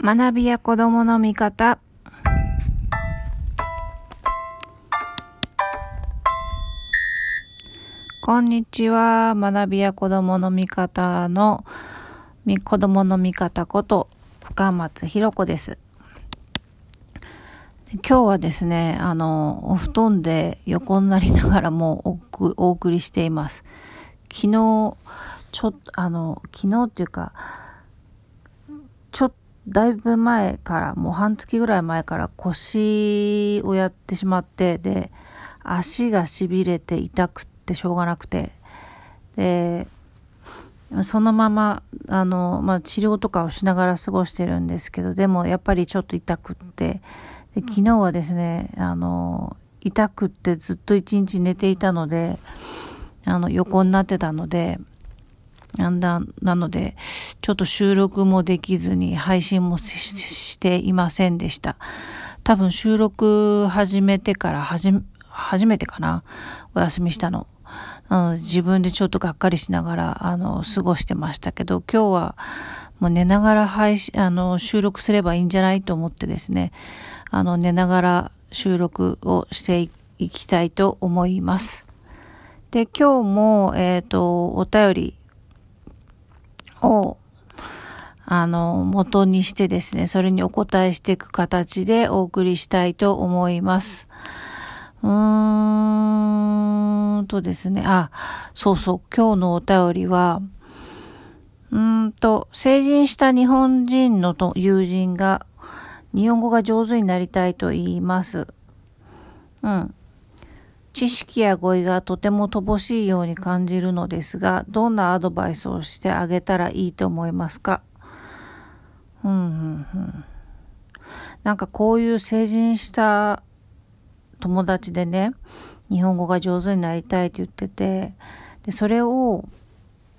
学びや子供の見方。こんにちは。学びや子供の見方の、子供の見方こと、深松ひろ子です。今日はですね、あの、お布団で横になりながらもおお送りしています。昨日、ちょっと、あの、昨日っていうか、ちょっと、だいぶ前から、もう半月ぐらい前から腰をやってしまって、で、足が痺れて痛くってしょうがなくて、で、そのまま、あの、まあ、治療とかをしながら過ごしてるんですけど、でもやっぱりちょっと痛くって、で昨日はですね、あの、痛くってずっと一日寝ていたので、あの、横になってたので、なんだ、なので、ちょっと収録もできずに配信もししていませんでした。多分収録始めてからはじ、初めてかな？お休みしたの。なの自分でちょっとがっかりしながら、あの、過ごしてましたけど、今日はもう寝ながら配信、あの、収録すればいいんじゃないと思ってですね、あの、寝ながら収録をしていきたいと思います。で、今日も、えっ、と、お便りを、あの、元にしてですね、それにお答えしていく形でお送りしたいと思います。うーんとですね、あ、そうそう、今日のお便りは、うんと、成人した日本人のと友人が、日本語が上手になりたいと言います。うん。知識や語彙がとても乏しいように感じるのですが、どんなアドバイスをしてあげたらいいと思いますか？うん、うん、うん。なんかこういう成人した友達でね、日本語が上手になりたいって言ってて、で、それを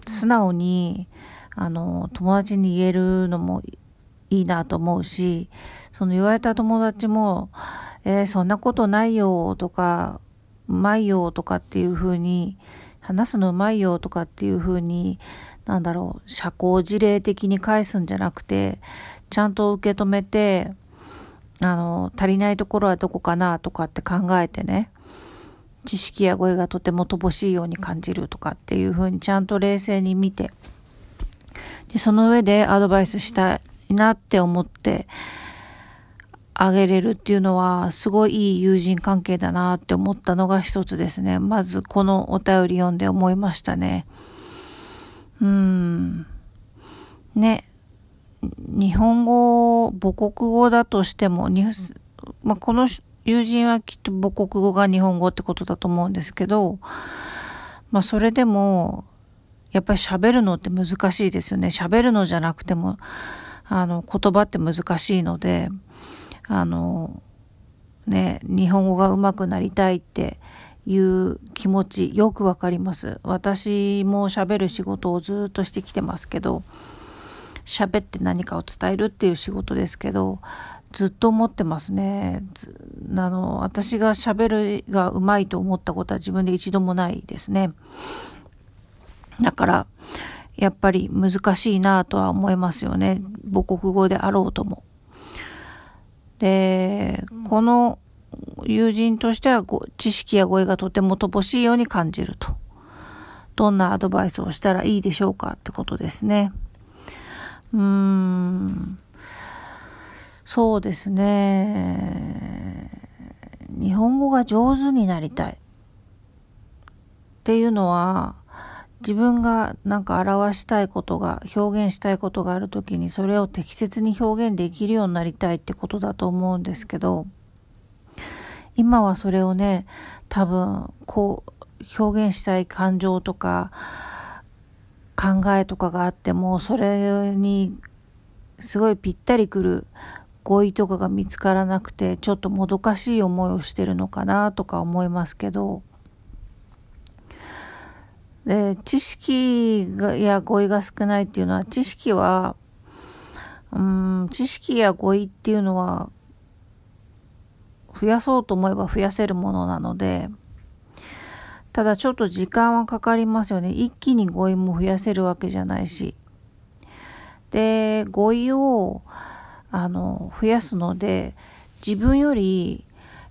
素直に、あの、友達に言えるのもいいなと思うし、その言われた友達も、えー、そんなことないよとか、うまいよとかっていう風に、話すのうまいよとかっていう風に、なんだろう、社交辞令的に返すんじゃなくて、ちゃんと受け止めて、あの、足りないところはどこかなとかって考えてね、知識や語彙がとても乏しいように感じるとかっていう風にちゃんと冷静に見て、で、その上でアドバイスしたいなって思って、あげれるっていうのは、すごいいい友人関係だなって思ったのが一つですね。まずこのお便り読んで思いましたね。うん。ね。日本語、母国語だとしても、にまあ、この友人はきっと母国語が日本語ってことだと思うんですけど、まあ、それでも、やっぱり喋るのって難しいですよね。喋るのじゃなくても、あの、言葉って難しいので、あの、ね、日本語が上手くなりたいっていう気持ちよくわかります。私も喋る仕事をずっとしてきてますけど、喋って何かを伝えるっていう仕事ですけど、ずっと思ってますね。あの、私が喋るが上手いと思ったことは自分で一度もないですね。だから、やっぱり難しいなとは思いますよね。母国語であろうとも。で、この友人としては知識や語彙がとても乏しいように感じると。どんなアドバイスをしたらいいでしょうかってことですね。うーん。そうですね。日本語が上手になりたい。っていうのは、自分がなんか表したいことが、表現したいことがあるときにそれを適切に表現できるようになりたいってことだと思うんですけど、今はそれをね、多分、こう、表現したい感情とか、考えとかがあっても、それにすごいぴったりくる語彙とかが見つからなくて、ちょっともどかしい思いをしてるのかなとか思いますけど、で知識がや語彙が少ないっていうのは知識はうん知識や語彙っていうのは増やそうと思えば増やせるものなのでただちょっと時間はかかりますよね。一気に語彙も増やせるわけじゃないし。で語彙をあの、増やすので、自分より、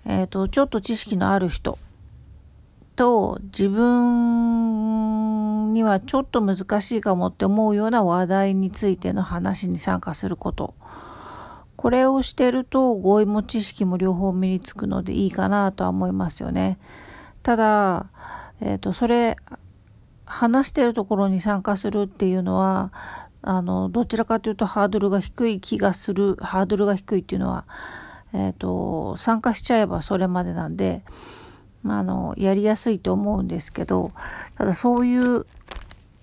えっ、ー、と、ちょっと知識のある人と自分にはちょっと難しいかもって思うような話題についての話に参加すること。これをしてると合意も知識も両方身につくのでいいかなとは思いますよね。ただ、えっ、ー、と、それ、話してるところに参加するっていうのは、あの、どちらかというとハードルが低い気がする、ハードルが低いっていうのは、えっ、ー、と、参加しちゃえばそれまでなんで、あの、やりやすいと思うんですけど、ただそういう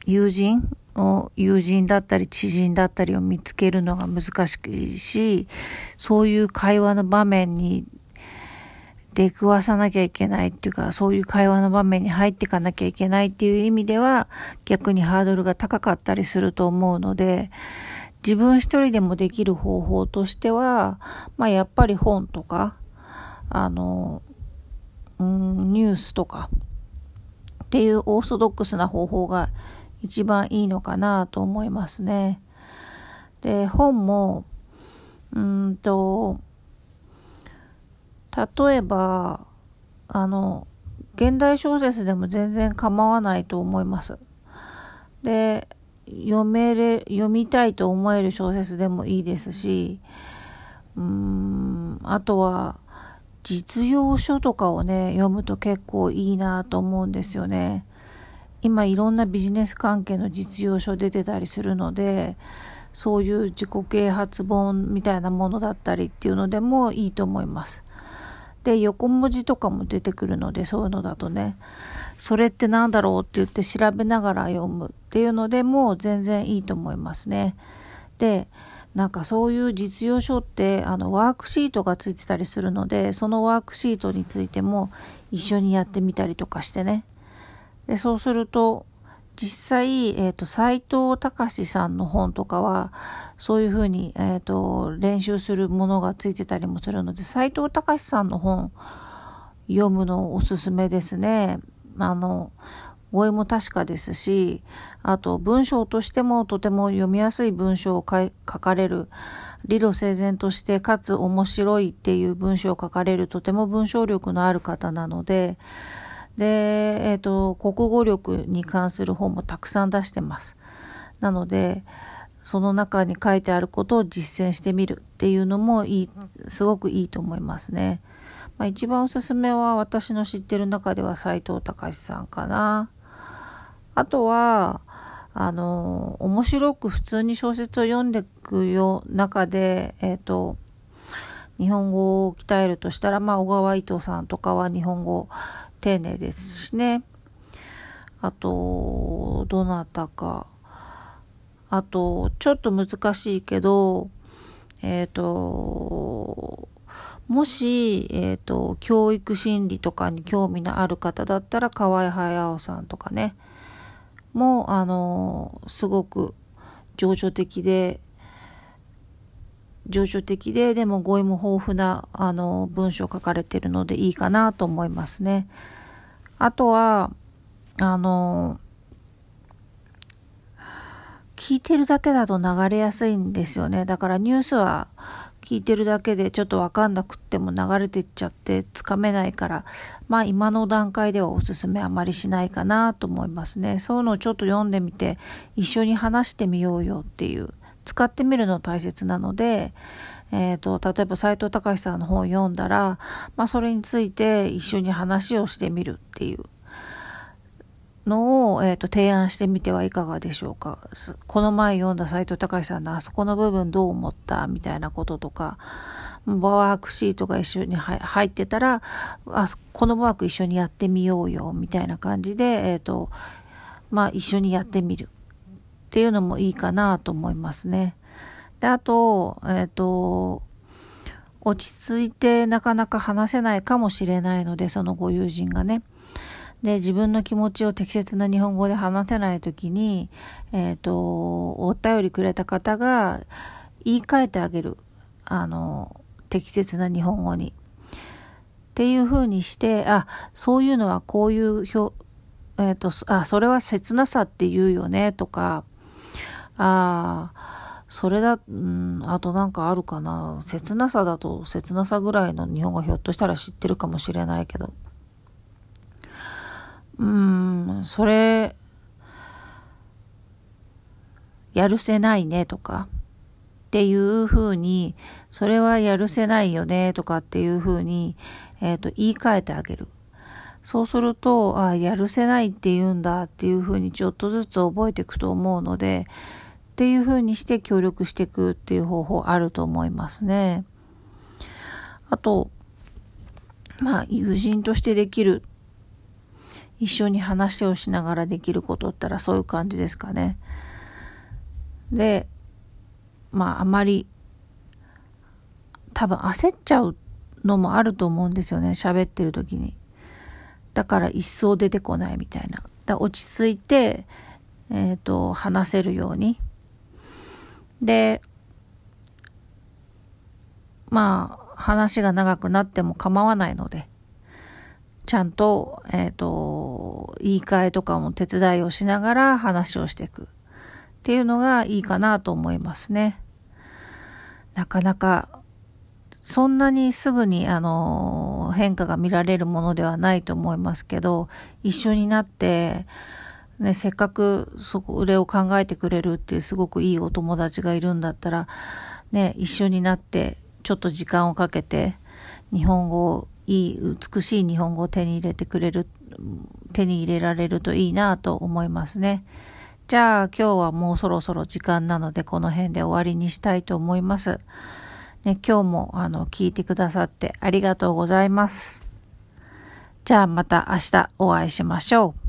友人を、友人だったり知人だったりを見つけるのが難しいし、そういう会話の場面に出くわさなきゃいけないっていうか、そういう会話の場面に入っていかなきゃいけないっていう意味では、逆にハードルが高かったりすると思うので、自分一人でもできる方法としては、まあやっぱり本とか、あの、うん、ニュースとかっていうオーソドックスな方法が一番いいのかなと思いますね。で、本も、うんと、例えば、あの、現代小説でも全然構わないと思います。で、読めれ、読みたいと思える小説でもいいですし、うーん、あとは、実用書とかをね、読むと結構いいなと思うんですよね。今いろんなビジネス関係の実用書出てたりするので、そういう自己啓発本みたいなものだったりっていうのでもいいと思います。で、横文字とかも出てくるので、そういうのだとね、それって何だろうって言って調べながら読むっていうのでも全然いいと思いますね。で、なんかそういう実用書ってあのワークシートがついてたりするのでそのワークシートについても一緒にやってみたりとかしてねでそうすると実際、えっ、ー、と、斎藤隆さんの本とかは、そういうふうに、えっ、ー、と、練習するものがついてたりもするので、斎藤隆さんの本、読むのおすすめですね。あの、語彙も確かですし、あと文章としてもとても読みやすい文章を書かれる、理路整然としてかつ面白いっていう文章を書かれるとても文章力のある方なので、で、えっ、ー、と、国語力に関する本もたくさん出してます。なので、その中に書いてあることを実践してみるっていうのもいい、すごくいいと思いますね。まあ、一番おすすめは私の知ってる中では斎藤隆さんかな。あとは、あの、面白く普通に小説を読んでいくよ中で、えっ、ー、と、日本語を鍛えるとしたら、まあ、小川糸さんとかは日本語丁寧ですしね。あと、どなたか。あと、ちょっと難しいけど、えっ、ー、と、もし、えっ、ー、と、教育心理とかに興味のある方だったら、河合駿さんとかね。も、あの、すごく情緒的で、情緒的で、でも語彙も豊富な、あの、文章書かれてるのでいいかなと思いますね。あとは、あの、聞いてるだけだと流れやすいんですよね。だからニュースは聞いてるだけでちょっとわかんなくっても流れてっちゃってつかめないから、まあ今の段階ではおすすめあまりしないかなと思いますね。そういうのをちょっと読んでみて一緒に話してみようよっていう、使ってみるの大切なので、えっ、ー、と、例えば斎藤隆さんの本を読んだら、まあそれについて一緒に話をしてみるっていうのを、えーと、提案してみてはいかがでしょうか。この前読んだ斎藤隆さんのあそこの部分どう思ったみたいなこととか、ワークシートが一緒に入ってたら、あ、このワーク一緒にやってみようよ、みたいな感じで、えっ、ー、と、まあ一緒にやってみるっていうのもいいかなと思いますね。で、あと、えっ、ー、と、落ち着いてなかなか話せないかもしれないので、そのご友人がね。で、自分の気持ちを適切な日本語で話せないときに、えっ、ー、と、お便りくれた方が言い換えてあげる。あの、適切な日本語に。っていう風にして、あ、そういうのはこういう表、えっ、ー、と、あ、それは切なさって言うよね、とか、ああそれだ、うん、あとなんかあるかな。切なさだと切なさぐらいの日本語ひょっとしたら知ってるかもしれないけど。うん、それ、やるせないねとか、っていうふうに、それはやるせないよねとかっていうふうに、えっ、ー、と、言い換えてあげる。そうすると、あやるせないって言うんだっていうふうにちょっとずつ覚えていくと思うので、っていうふうにして協力していくっていう方法あると思いますね。あと、まあ、友人としてできる、一緒に話をしながらできることったらそういう感じですかね。で、まあ、あまり、多分焦っちゃうのもあると思うんですよね、喋ってる時に。だから一層出てこないみたいな。だ落ち着いて、えっ、ー、と、話せるように。で、まあ、話が長くなっても構わないので、ちゃんと、えっ、ー、と、言い換えとかも手伝いをしながら話をしていくっていうのがいいかなと思いますね。なかなかそんなにすぐに、あの、変化が見られるものではないと思いますけど、一緒になって、ね、せっかくそこれを考えてくれるっていうすごくいいお友達がいるんだったら、ね、一緒になってちょっと時間をかけて日本語をいい美しい日本語を手に入れてくれる手に入れられるといいなと思いますね。じゃあ今日はもうそろそろ時間なのでこの辺で終わりにしたいと思います。ね、今日もあの聞いてくださってありがとうございます。じゃあまた明日お会いしましょう。